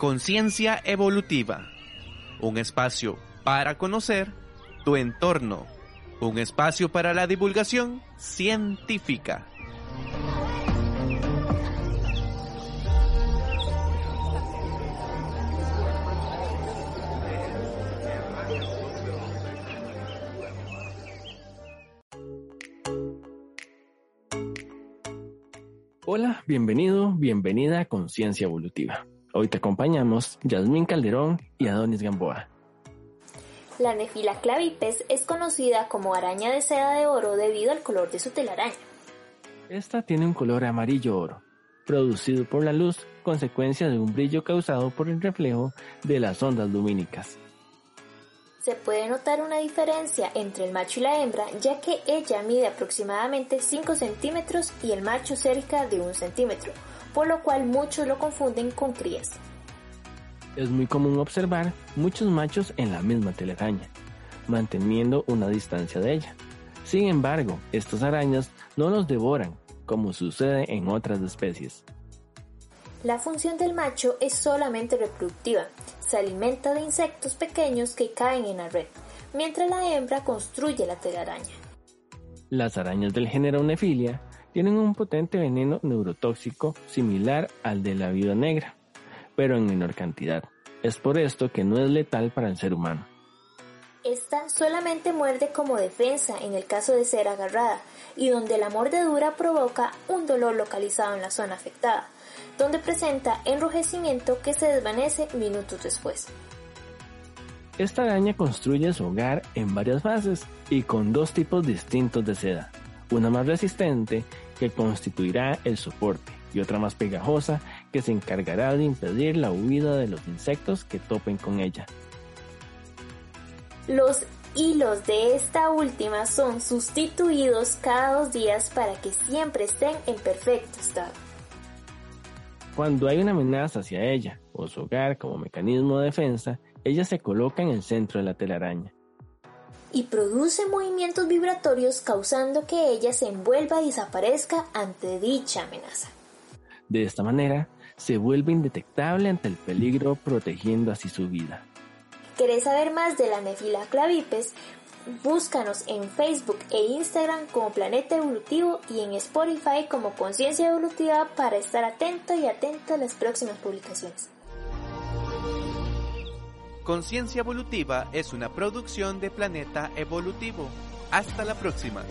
Conciencia Evolutiva, un espacio para conocer tu entorno, un espacio para la divulgación científica. Hola, bienvenido, bienvenida a Conciencia Evolutiva. Hoy te acompañamos Yasmín Calderón y Adonis Gamboa. La nefila clavipes es conocida como araña de seda de oro debido al color de su telaraña. Esta tiene un color amarillo oro, producido por la luz, consecuencia de un brillo causado por el reflejo de las ondas lumínicas. Se puede notar una diferencia entre el macho y la hembra, ya que ella mide aproximadamente 5 centímetros y el macho cerca de 1 centímetro, por lo cual muchos lo confunden con crías. Es muy común observar muchos machos en la misma telaraña, manteniendo una distancia de ella. Sin embargo, estas arañas no los devoran, como sucede en otras especies. La función del macho es solamente reproductiva, se alimenta de insectos pequeños que caen en la red, mientras la hembra construye la telaraña. Las arañas del género Nefilia tienen un potente veneno neurotóxico similar al de la vida negra, pero en menor cantidad. Es por esto que no es letal para el ser humano. Esta solamente muerde como defensa en el caso de ser agarrada y donde la mordedura provoca un dolor localizado en la zona afectada, donde presenta enrojecimiento que se desvanece minutos después. Esta araña construye su hogar en varias fases y con dos tipos distintos de seda, una más resistente que constituirá el soporte y otra más pegajosa que se encargará de impedir la huida de los insectos que topen con ella. Los hilos de esta última son sustituidos cada dos días para que siempre estén en perfecto estado. Cuando hay una amenaza hacia ella o su hogar como mecanismo de defensa, ella se coloca en el centro de la telaraña. Y produce movimientos vibratorios causando que ella se envuelva y desaparezca ante dicha amenaza. De esta manera, se vuelve indetectable ante el peligro protegiendo así su vida. ¿Querés saber más de la nefila clavipes? Búscanos en Facebook e Instagram como Planeta Evolutivo y en Spotify como Conciencia Evolutiva para estar atento y atento a las próximas publicaciones. Conciencia Evolutiva es una producción de Planeta Evolutivo. Hasta la próxima.